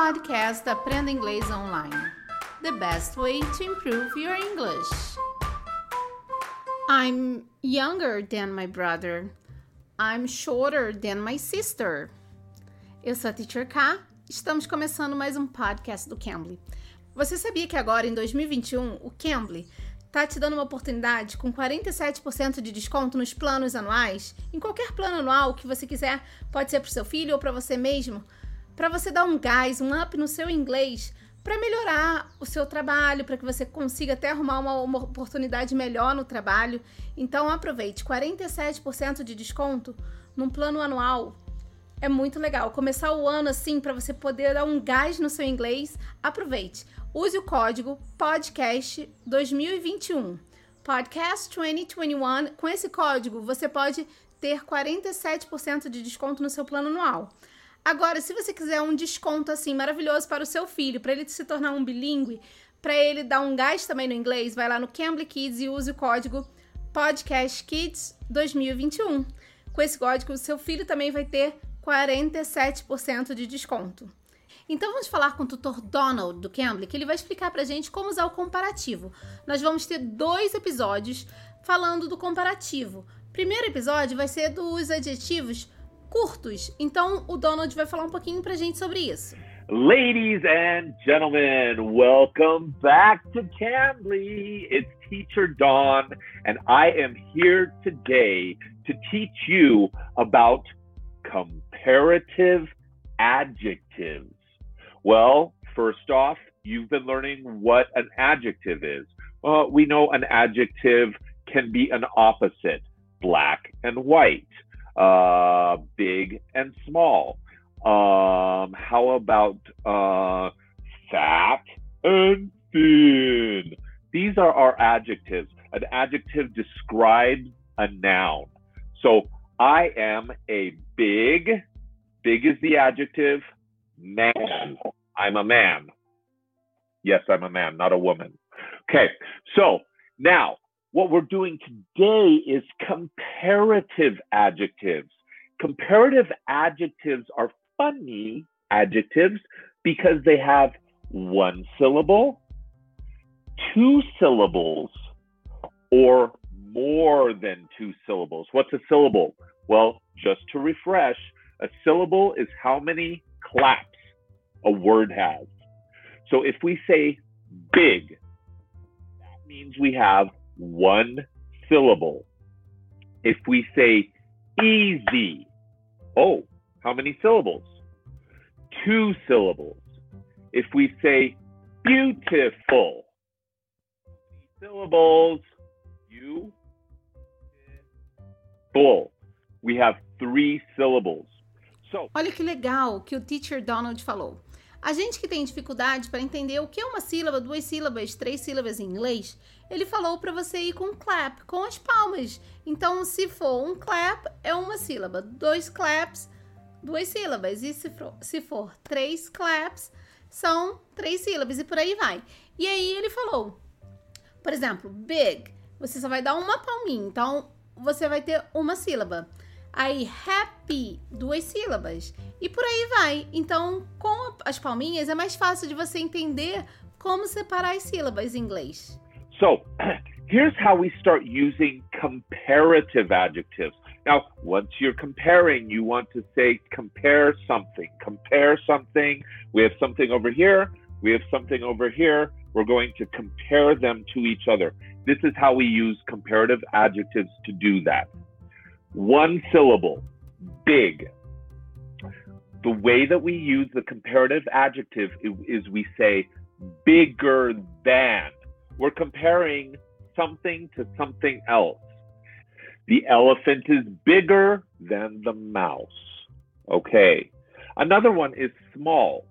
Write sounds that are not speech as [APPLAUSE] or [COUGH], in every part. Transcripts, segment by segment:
podcast Aprenda Inglês Online. The best way to improve your English. I'm younger than my brother. I'm shorter than my sister. Eu sou a Teacher K. Estamos começando mais um podcast do Cambly. Você sabia que agora, em 2021, o Cambly tá te dando uma oportunidade com 47% de desconto nos planos anuais? Em qualquer plano anual que você quiser, pode ser para o seu filho ou para você mesmo, para você dar um gás, um up no seu inglês, para melhorar o seu trabalho, para que você consiga até arrumar uma, uma, oportunidade melhor no trabalho. Então aproveite 47% de desconto num plano anual. É muito legal. Começar o ano assim para você poder dar um gás no seu inglês. Aproveite. Use o código podcast 2021. Podcast 2021. Com esse código você pode ter 47% de desconto no seu plano anual. Agora, se você quiser um desconto assim maravilhoso para o seu filho, para ele se tornar um bilíngue, para ele dar um gás também no inglês, vai lá no Cambly Kids e use o código podcastkids 2021. Com esse código, seu filho também vai ter 47% de desconto. Então vamos falar com o tutor Donald do Cambly, que ele vai explicar pra gente como usar o comparativo. Nós vamos ter dois episódios falando do comparativo. Primeiro episódio vai ser dos adjetivos curtos. Então o Donald vai falar um pouquinho pra gente sobre isso. Ladies and gentlemen, welcome back to Cambly. It's Teacher Don, and I am here today to teach you about comparative adjectives. Well, first off, you've been learning what an adjective is. Uh, we know an adjective can be an opposite, black and white uh, big and small. Um, how about uh, fat and thin? These are our adjectives. An adjective describes a noun. So I am a big, big is the adjective, man. I'm a man. Yes, I'm a man, not a woman. Okay, so now what we're doing today is comparative adjectives. Comparative adjectives are funny adjectives because they have one syllable, two syllables, or more than two syllables. What's a syllable? Well, just to refresh, a syllable is how many claps a word has. So if we say big, that means we have one syllable. If we say easy, oh, how many syllables? Two syllables. If we say beautiful, syllables, you, full. We have three syllables. So, Olha que legal que o teacher Donald falou. A gente que tem dificuldade para entender o que é uma sílaba, duas sílabas, três sílabas em inglês, ele falou para você ir com clap, com as palmas. Então, se for um clap, é uma sílaba. Dois claps, duas sílabas. E se for, se for três claps, são três sílabas e por aí vai. E aí ele falou, por exemplo, big, você só vai dar uma palminha. Então, você vai ter uma sílaba. Aí, happy, duas sílabas. E por aí vai. Então, com as palminhas é mais fácil de você entender como separar as sílabas em inglês. So, [CLEARS THROAT] here's how we start using comparative adjectives. Now, once you're comparing, you want to say compare something. Compare something. We have something over here. We have something over here. We're going to compare them to each other. This is how we use comparative adjectives to do that. One syllable, big. The way that we use the comparative adjective is we say bigger than. We're comparing something to something else. The elephant is bigger than the mouse. Okay. Another one is small.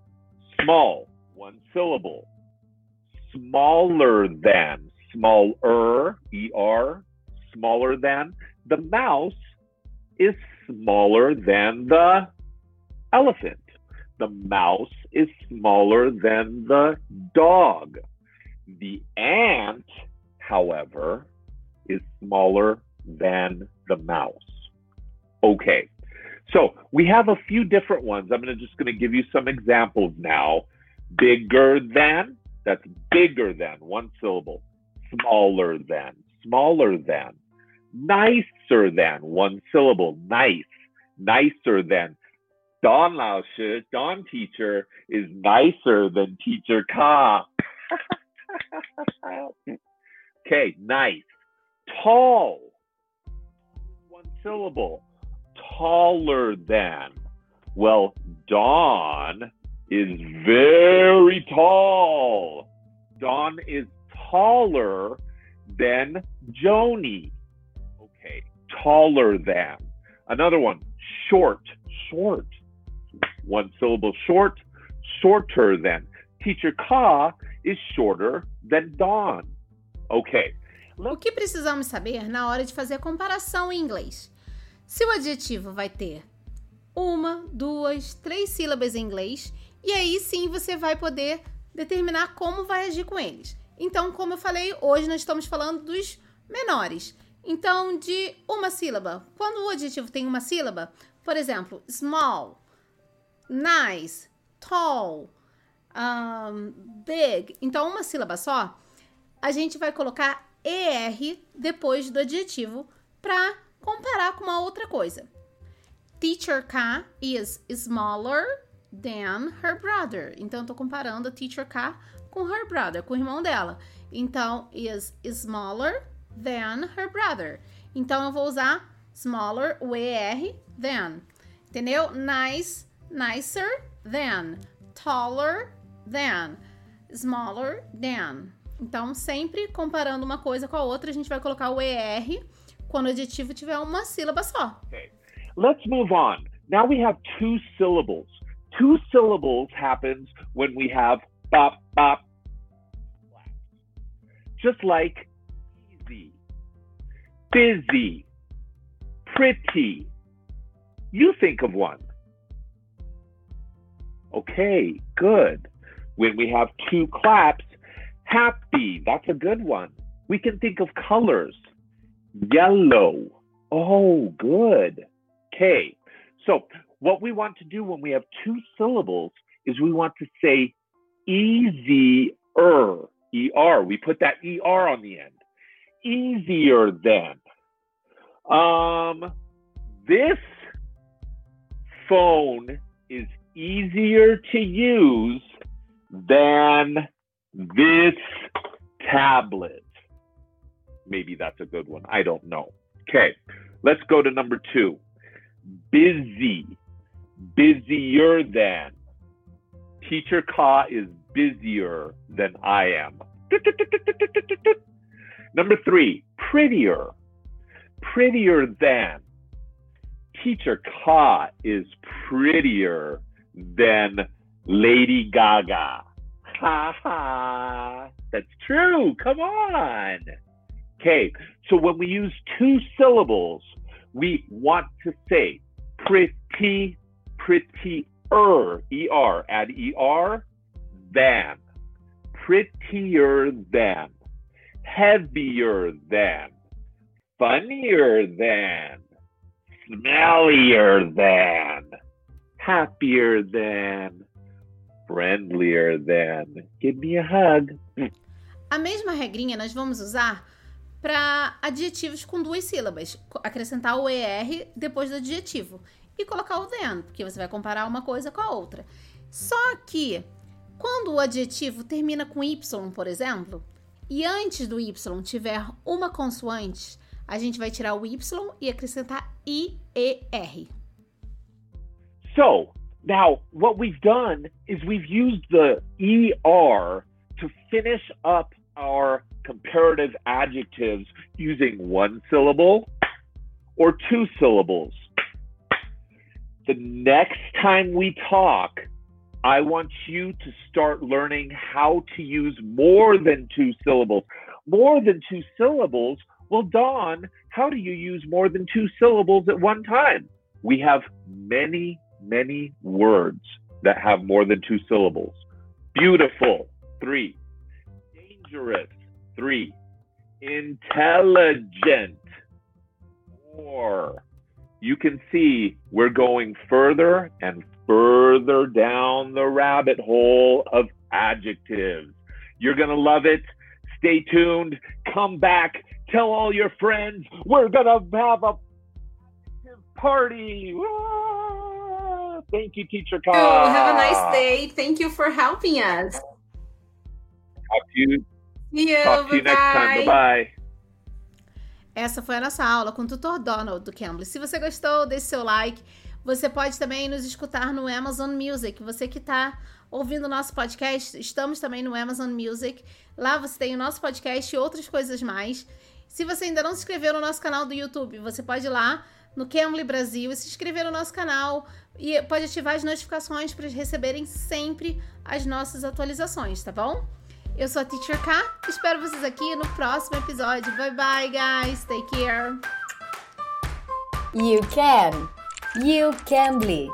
Small, one syllable. Smaller than, smaller, er, smaller than. The mouse is smaller than the elephant. The mouse is smaller than the dog. The ant, however, is smaller than the mouse. Okay, So we have a few different ones. I'm gonna just gonna give you some examples now. Bigger than, that's bigger than, one syllable. Smaller than, smaller than. Nicer than, one syllable. Nice, nicer than. Don Lao Shi, Don teacher, is nicer than teacher Ka. [LAUGHS] okay, nice. Tall, one syllable. Taller than. Well, Don is very tall. Don is taller than Joni. Taller than. Another one, short, short. One syllable short, shorter than. Teacher Ka is shorter than Don. Ok. O que precisamos saber na hora de fazer a comparação em inglês? Se o adjetivo vai ter uma, duas, três sílabas em inglês, e aí sim você vai poder determinar como vai agir com eles. Então, como eu falei, hoje nós estamos falando dos menores. Então, de uma sílaba. Quando o adjetivo tem uma sílaba, por exemplo, small, nice, tall, um, big. Então, uma sílaba só, a gente vai colocar ER depois do adjetivo para comparar com uma outra coisa. Teacher K is smaller than her brother. Então, estou comparando a Teacher K com her brother, com o irmão dela. Então, is smaller than her brother. Então, eu vou usar smaller, o ER, than. Entendeu? Nice, nicer than. Taller than. Smaller than. Então, sempre comparando uma coisa com a outra, a gente vai colocar o ER quando o adjetivo tiver uma sílaba só. Okay. Let's move on. Now we have two syllables. Two syllables happens when we have bop, bop. Just like busy, pretty. You think of one. Okay, good. When we have two claps, happy, that's a good one. We can think of colors. Yellow. Oh, good. Okay. So, what we want to do when we have two syllables is we want to say easier. ER. We put that ER on the end. Easier than. Um, this phone is easier to use than this tablet. Maybe that's a good one. I don't know. Okay, let's go to number two. Busy, busier than. Teacher Ka is busier than I am. Number three, prettier, prettier than. Teacher Ka is prettier than Lady Gaga. Ha ha. That's true. Come on. Okay. So when we use two syllables, we want to say pretty, prettier, er, add er, than, prettier than, heavier than, funnier than, smellier than, happier than, friendlier than. Give me a hug. A mesma regrinha nós vamos usar para adjetivos com duas sílabas. Acrescentar o ER depois do adjetivo. E colocar o then, porque você vai comparar uma coisa com a outra. Só que, quando o adjetivo termina com Y, por exemplo, e antes do Y tiver uma consoante, a gente vai tirar o Y e acrescentar IER. So, Now, what we've done is we've used the ER to finish up our comparative adjectives using one syllable or two syllables. The next time we talk, I want you to start learning how to use more than two syllables. More than two syllables? Well, Don, how do you use more than two syllables at one time? We have many many words that have more than two syllables. Beautiful, three. Dangerous, three. Intelligent, four. You can see we're going further and further down the rabbit hole of adjectives. You're going to love it. Stay tuned. Come back. Tell all your friends. We're going to have a party. Thank you, Teacher Ka. Oh, have a nice day. Thank you for helping us. Talk to you. See you. Talk to you next time. Bye bye. Essa foi a nossa aula com o tutor Donald do Cambly. Se você gostou, deixe seu like. Você pode também nos escutar no Amazon Music. Você que está ouvindo o nosso podcast, estamos também no Amazon Music. Lá você tem o nosso podcast e outras coisas mais. Se você ainda não se inscreveu no nosso canal do YouTube, você pode ir lá no Cambly Brasil e se inscrever no nosso canal e pode ativar as notificações para receberem sempre as nossas atualizações, tá bom? Eu sou a Teacher K. Espero vocês aqui no próximo episódio. Bye bye, guys. Take care. You can. You can be.